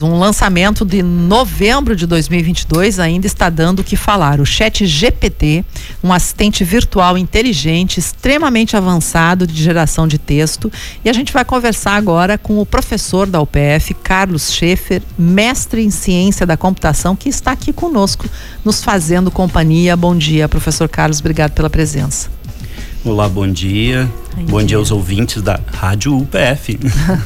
Um lançamento de novembro de 2022 ainda está dando o que falar. O Chat GPT, um assistente virtual inteligente, extremamente avançado de geração de texto. E a gente vai conversar agora com o professor da UPF, Carlos Schaefer, mestre em ciência da computação, que está aqui conosco, nos fazendo companhia. Bom dia, professor Carlos. Obrigado pela presença. Olá, bom dia. Bom, bom dia. dia aos ouvintes da Rádio UPF.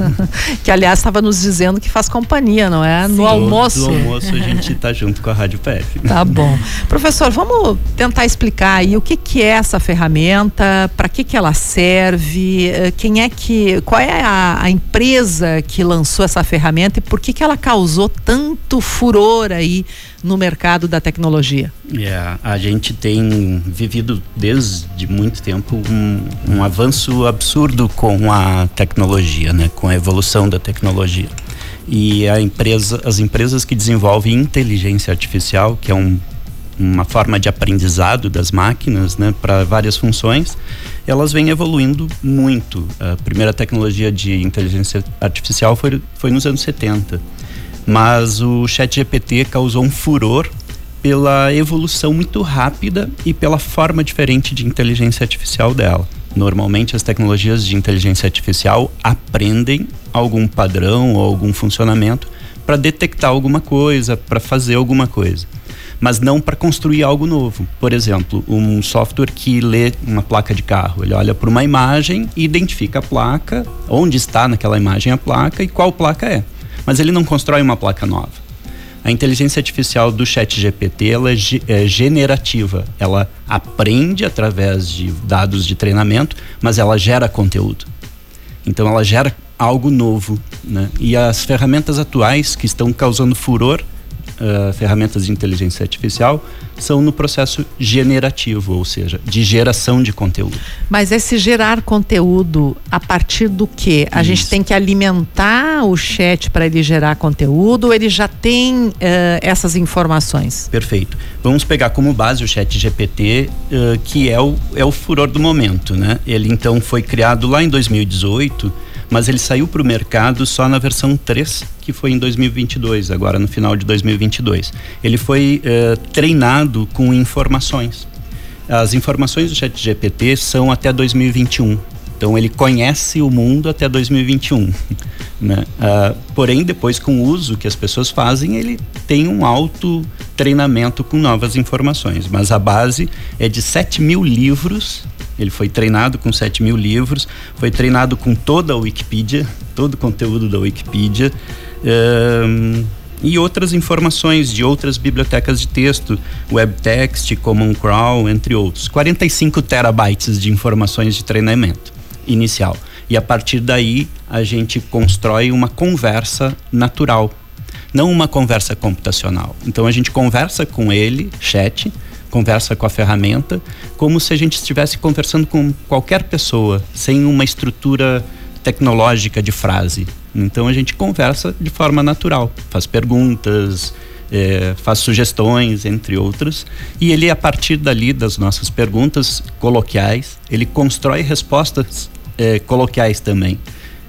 que aliás estava nos dizendo que faz companhia, não é? No Sim, almoço. No almoço a gente está junto com a Rádio UPF. Tá bom. Professor, vamos tentar explicar aí o que, que é essa ferramenta, para que, que ela serve, eh, quem é que. qual é a, a, empresa que lançou essa ferramenta e por que, que ela causou tanto furor aí no mercado da tecnologia? Yeah, a gente tem vivido desde muito tempo um, um avanço absurdo com a tecnologia, né? com a evolução da tecnologia. E a empresa, as empresas que desenvolvem inteligência artificial, que é um, uma forma de aprendizado das máquinas né, para várias funções, elas vêm evoluindo muito. A primeira tecnologia de inteligência artificial foi, foi nos anos 70 mas o ChatGPT causou um furor pela evolução muito rápida e pela forma diferente de inteligência artificial dela. Normalmente as tecnologias de inteligência artificial aprendem algum padrão ou algum funcionamento para detectar alguma coisa, para fazer alguma coisa, mas não para construir algo novo. Por exemplo, um software que lê uma placa de carro, ele olha para uma imagem e identifica a placa, onde está naquela imagem a placa e qual placa é mas ele não constrói uma placa nova. A inteligência artificial do Chat GPT ela é, é generativa, ela aprende através de dados de treinamento, mas ela gera conteúdo. Então ela gera algo novo, né? E as ferramentas atuais que estão causando furor uh, ferramentas de inteligência artificial são no processo generativo, ou seja, de geração de conteúdo. Mas esse gerar conteúdo a partir do que? A Isso. gente tem que alimentar o chat para ele gerar conteúdo ou ele já tem uh, essas informações? Perfeito. Vamos pegar como base o chat GPT, uh, que é o, é o furor do momento, né? Ele então foi criado lá em 2018 mas ele saiu para o mercado só na versão 3, que foi em 2022, agora no final de 2022. Ele foi uh, treinado com informações. As informações do ChatGPT são até 2021. Então ele conhece o mundo até 2021. Né? Uh, porém, depois com o uso que as pessoas fazem, ele tem um alto treinamento com novas informações. Mas a base é de 7 mil livros ele foi treinado com 7 mil livros, foi treinado com toda a Wikipedia, todo o conteúdo da Wikipedia. Um, e outras informações de outras bibliotecas de texto, WebText, Common Crawl, entre outros. 45 terabytes de informações de treinamento inicial. E a partir daí a gente constrói uma conversa natural, não uma conversa computacional. Então a gente conversa com ele, chat, conversa com a ferramenta, como se a gente estivesse conversando com qualquer pessoa, sem uma estrutura tecnológica de frase. Então a gente conversa de forma natural, faz perguntas, é, faz sugestões, entre outros, e ele, a partir dali das nossas perguntas coloquiais, ele constrói respostas é, coloquiais também,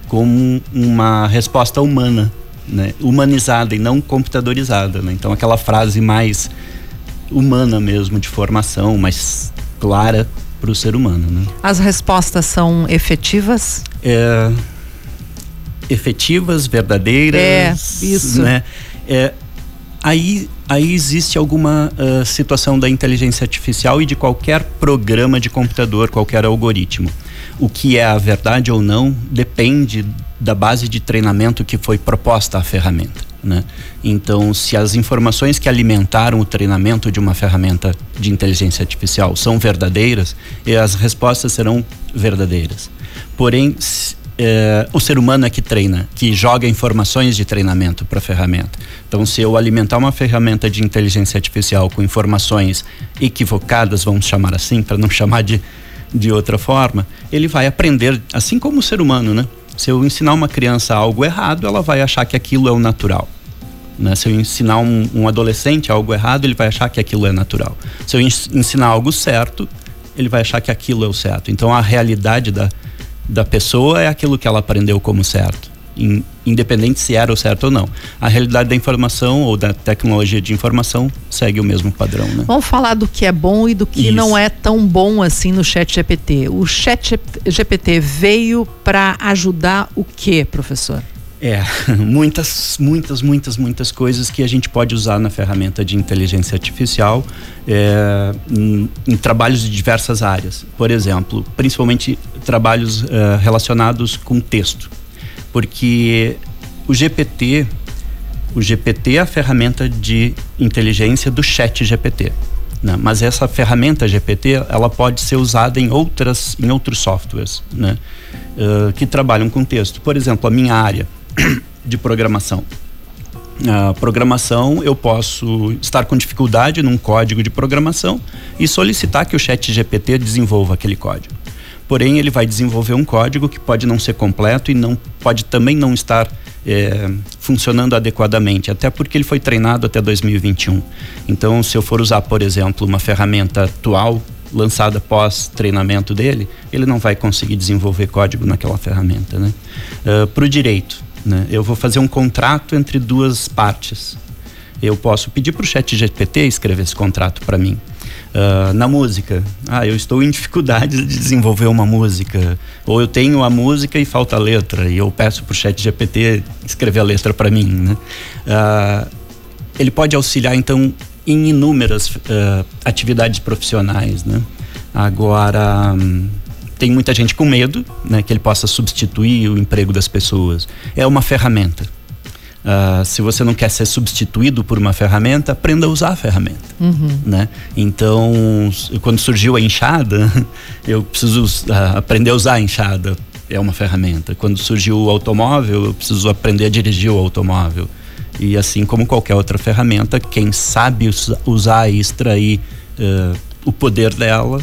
como uma resposta humana, né? humanizada e não computadorizada. Né? Então aquela frase mais humana mesmo, de formação, mais clara para o ser humano. Né? As respostas são efetivas? É, efetivas, verdadeiras. É, isso. Né? É, aí, aí existe alguma uh, situação da inteligência artificial e de qualquer programa de computador, qualquer algoritmo. O que é a verdade ou não depende da base de treinamento que foi proposta à ferramenta. Né? Então, se as informações que alimentaram o treinamento de uma ferramenta de inteligência artificial são verdadeiras, as respostas serão verdadeiras. Porém, é, o ser humano é que treina, que joga informações de treinamento para a ferramenta. Então, se eu alimentar uma ferramenta de inteligência artificial com informações equivocadas, vamos chamar assim, para não chamar de, de outra forma, ele vai aprender, assim como o ser humano, né? Se eu ensinar uma criança algo errado, ela vai achar que aquilo é o natural. Né? Se eu ensinar um, um, adolescente algo errado, ele vai achar que aquilo é natural. Se eu ensinar algo certo, ele vai achar que aquilo é o certo. Então a realidade da, da pessoa é aquilo que ela aprendeu como certo. in, independente se era o certo ou não. A realidade da informação ou da tecnologia de informação segue o mesmo padrão. Né? Vamos falar do que é bom e do que Isso. não é tão bom assim no Chat GPT. O Chat GPT veio para ajudar o que, professor? É, muitas, muitas, muitas, muitas coisas que a gente pode usar na ferramenta de inteligência artificial é, em, em, trabalhos de diversas áreas. Por exemplo, principalmente trabalhos é, relacionados com texto. Porque o GPT, o GPT é a ferramenta de inteligência do chat GPT. Né? Mas essa ferramenta GPT, ela pode ser usada em outras, em outros softwares, né? Uh, que trabalham com texto. Por exemplo, a minha área, de programação. A programação, eu posso estar com dificuldade num código de programação e solicitar que o chat GPT desenvolva aquele código. Porém, ele vai desenvolver um código que pode não ser completo e não pode também não estar é, funcionando adequadamente, até porque ele foi treinado até 2021. Então, se eu for usar, por exemplo, uma ferramenta atual lançada pós treinamento dele, ele não vai conseguir desenvolver código naquela ferramenta, né? Uh, Para o direito, né? Eu vou fazer um contrato entre duas partes. Eu posso pedir para o chat GPT escrever esse contrato para mim. Uh, na música, ah, eu estou em dificuldade de desenvolver uma música, ou eu tenho a música e falta a letra, e eu peço para o chat GPT escrever a letra para mim. Né? Uh, ele pode auxiliar, então, em inúmeras uh, atividades profissionais. Né? Agora. Um, tem muita gente com medo, né, que ele possa substituir o emprego das pessoas. É uma ferramenta. Uh, se você não quer ser substituído por uma ferramenta, aprenda a usar a ferramenta. Uhum. Né? Então, quando surgiu a enxada, eu preciso uh, aprender a usar a enxada. É uma ferramenta. Quando surgiu o automóvel, eu preciso aprender a dirigir o automóvel. E assim como qualquer outra ferramenta, quem sabe usar e extrair uh, o poder dela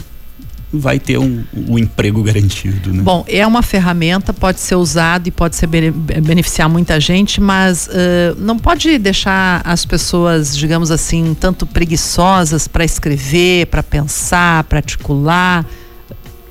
vai ter um, um emprego garantido. Né? Bom, é uma ferramenta, pode ser usado e pode ser beneficiar muita gente, mas uh, não pode deixar as pessoas, digamos assim, tanto preguiçosas para escrever, para pensar, para articular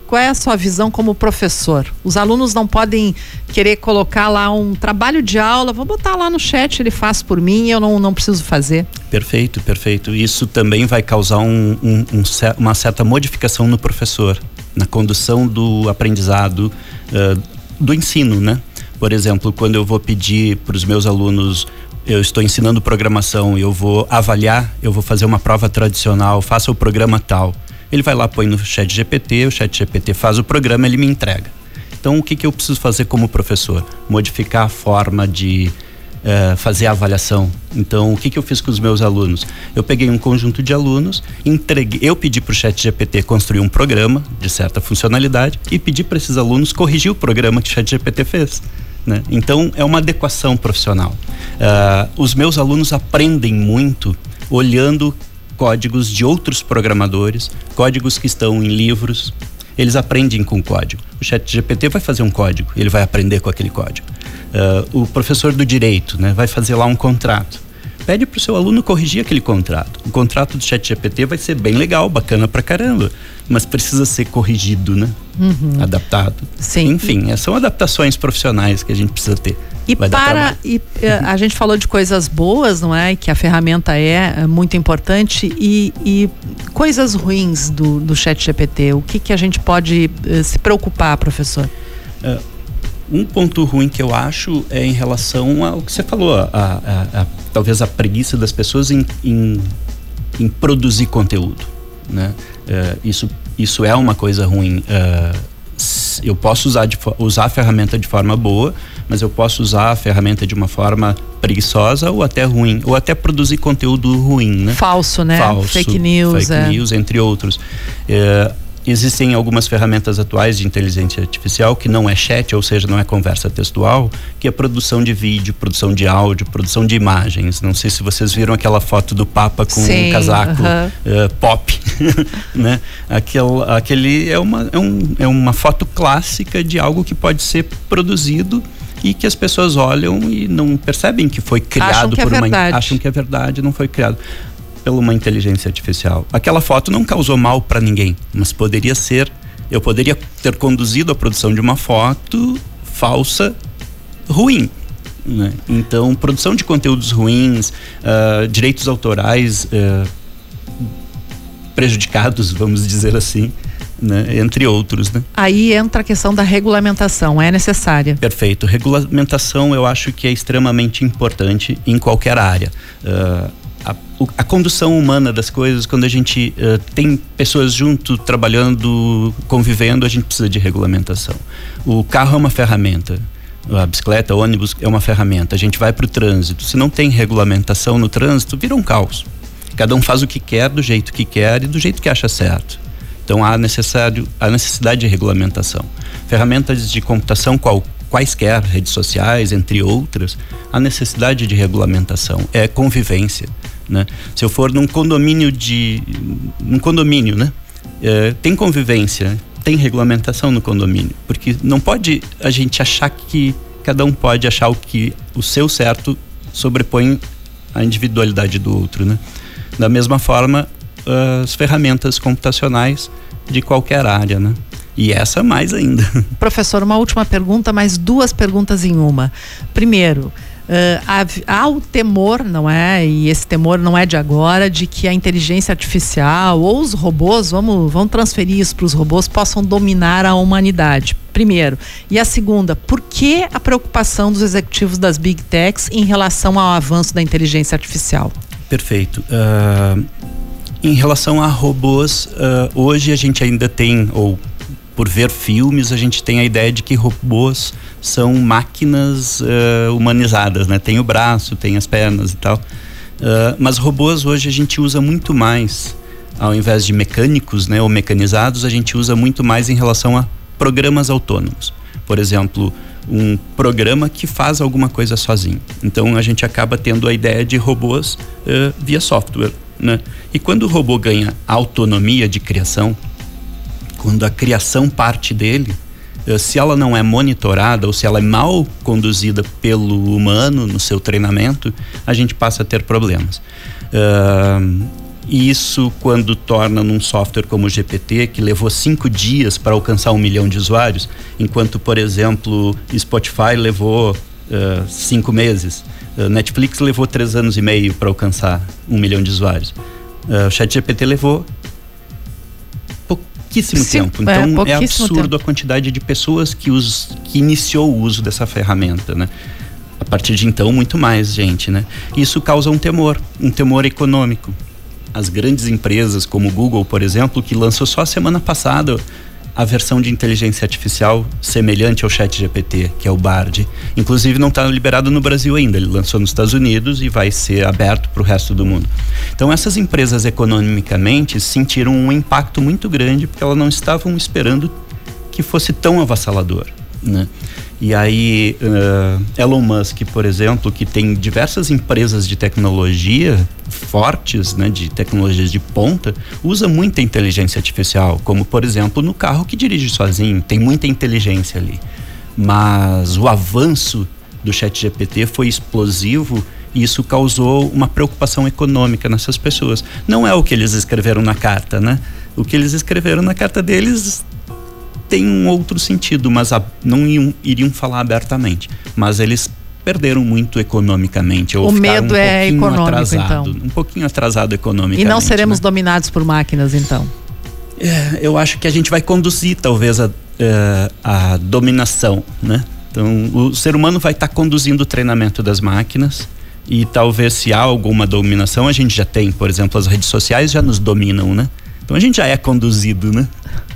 qual é a sua visão como professor? Os alunos não podem querer colocar lá um trabalho de aula, vou botar lá no chat, ele faz por mim, eu não, não preciso fazer. Perfeito, perfeito. Isso também vai causar um, um, um, uma certa modificação no professor, na condução do aprendizado, uh, do ensino, né? Por exemplo, quando eu vou pedir para os meus alunos eu estou ensinando programação, eu vou avaliar, eu vou fazer uma prova tradicional, faça o programa tal. Ele vai lá, põe no chat GPT, o chat GPT faz o programa, ele me entrega. Então, o que, que eu preciso fazer como professor? Modificar a forma de uh, fazer a avaliação. Então, o que, que eu fiz com os meus alunos? Eu peguei um conjunto de alunos, entreguei, eu pedi para o chat GPT construir um programa de certa funcionalidade e pedi para esses alunos corrigir o programa que o chat GPT fez. Né? Então, é uma adequação profissional. Uh, os meus alunos aprendem muito olhando códigos de outros programadores, códigos que estão em livros. Eles aprendem com código. O chat GPT vai fazer um código, ele vai aprender com aquele código. Uh, o professor do direito né, vai fazer lá um contrato. Pede para o seu aluno corrigir aquele contrato. O contrato do chat GPT vai ser bem legal, bacana pra caramba, mas precisa ser corrigido, né? Uhum. Adaptado. Sim. Enfim, são adaptações profissionais que a gente precisa ter. E para e, eh, a gente falou de coisas boas, não é? Que a ferramenta é, é muito importante e, e coisas ruins do, do Chat GPT. O que que a gente pode uh, se preocupar, professor? Uh, um ponto ruim que eu acho é em relação ao que você falou, a, a, a talvez a preguiça das pessoas em, em, em produzir conteúdo, né? Uh, isso isso é uma coisa ruim. eu posso usar, de, usar a ferramenta de forma boa, mas eu posso usar a ferramenta de uma forma preguiçosa ou até ruim, ou até produzir conteúdo ruim, né? Falso, né? Falso, fake news, fake é. news, entre outros. É, existem algumas ferramentas atuais de inteligência artificial que não é chat, ou seja, não é conversa textual, que é produção de vídeo, produção de áudio, produção de imagens. Não sei se vocês viram aquela foto do Papa com Sim, um casaco uh -huh. uh, pop, né? Aquele, aquele é uma, é, um, é uma foto clássica de algo que pode ser produzido e que as pessoas olham e não percebem que foi criado que é por é uma acham que é verdade, não foi criado por uma inteligência artificial. Aquela foto não causou mal para ninguém, mas poderia ser, eu poderia ter conduzido a produção de uma foto falsa ruim. Né? Então, produção de conteúdos ruins, uh, direitos autorais uh, prejudicados, vamos dizer assim, né? entre outros. Né? Aí entra a questão da regulamentação, é necessária? Perfeito. Regulamentação eu acho que é extremamente importante em qualquer área. Uh, a, a, condução humana das coisas, quando a gente uh, tem pessoas junto, trabalhando, convivendo, a gente precisa de regulamentação. O carro é uma ferramenta. A bicicleta, o ônibus é uma ferramenta. A gente vai para o trânsito. Se não tem regulamentação no trânsito, vira um caos. Cada um faz o que quer, do jeito que quer e do jeito que acha certo. Então há necessário a necessidade de regulamentação. Ferramentas de computação qual, quaisquer redes sociais, entre outras, a necessidade de regulamentação é convivência, né? Se eu for num condomínio de num condomínio, né? É, tem convivência, tem regulamentação no condomínio, porque não pode a gente achar que cada um pode achar o que o seu certo sobrepõe a individualidade do outro, né? Da mesma forma, as ferramentas computacionais de qualquer área, né? E essa mais ainda. Professor, uma última pergunta, mais duas perguntas em uma. Primeiro, Uh, há, há, o temor, não é? E esse temor não é de agora, de que a inteligência artificial ou os robôs, vamos, vamos transferir isso para os robôs, possam dominar a humanidade. Primeiro. E a segunda, por que a preocupação dos executivos das big techs em relação ao avanço da inteligência artificial? Perfeito. Uh, em relação a robôs, uh, hoje a gente ainda tem, ou por ver filmes, a gente tem a ideia de que robôs são máquinas uh, humanizadas, né? Tem o braço, tem as pernas e tal. Uh, mas robôs hoje a gente usa muito mais, ao invés de mecânicos, né, ou mecanizados, a gente usa muito mais em relação a programas autônomos. Por exemplo, um programa que faz alguma coisa sozinho. Então a gente acaba tendo a ideia de robôs via software. Né? E quando o robô ganha autonomia de criação, quando a criação parte dele, uh, se ela não é monitorada ou se ela é mal conduzida pelo humano no seu treinamento, a gente passa a ter problemas. Uh, isso quando torna num software como o GPT, que levou cinco dias para alcançar um milhão de usuários, enquanto, por exemplo, Spotify levou uh, cinco meses. Uh, Netflix levou três anos e meio para alcançar um milhão de usuários. Uh, o ChatGPT levou pouquíssimo Sim, tempo. É, então é, é absurdo tempo. a quantidade de pessoas que, us, que iniciou o uso dessa ferramenta, né? A partir de então, muito mais gente, né? Isso causa um temor, um temor econômico as grandes empresas como o Google, por exemplo, que lançou só a semana passada a versão de inteligência artificial semelhante ao Chat GPT, que é o Bard. Inclusive não está liberado no Brasil ainda, ele lançou nos Estados Unidos e vai ser aberto para o resto do mundo. Então essas empresas economicamente sentiram um impacto muito grande porque elas não estavam esperando que fosse tão avassalador, né? E aí, uh, Elon Musk, por exemplo, que tem diversas empresas de tecnologia fortes, né, de tecnologias de ponta, usa muita inteligência artificial, como por exemplo no carro que dirige sozinho, tem muita inteligência ali. Mas o avanço do Chat GPT foi explosivo e isso causou uma preocupação econômica nessas pessoas. Não é o que eles escreveram na carta, né? O que eles escreveram na carta deles tem um outro sentido, mas a, não iam, iriam falar abertamente. Mas eles perderam muito economicamente. Ou o medo um é econômico, atrasado, então. Um pouquinho atrasado economicamente. E não seremos né? dominados por máquinas, então? É, eu acho que a gente vai conduzir, talvez, a, é, a dominação, né? Então, o ser humano vai estar tá conduzindo o treinamento das máquinas e talvez se há alguma dominação, a gente já tem. Por exemplo, as redes sociais já nos dominam, né? Então a gente já é conduzido, né?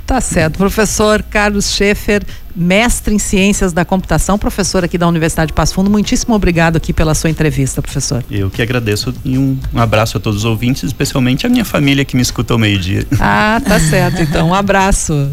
Tá certo. Professor Carlos Schaefer, mestre em ciências da computação, professor aqui da Universidade de Passo Fundo, muitíssimo obrigado aqui pela sua entrevista, professor. Eu que agradeço e um, um abraço a todos os ouvintes, especialmente a minha família que me escuta ao meio-dia. Ah, tá certo. Então, um abraço.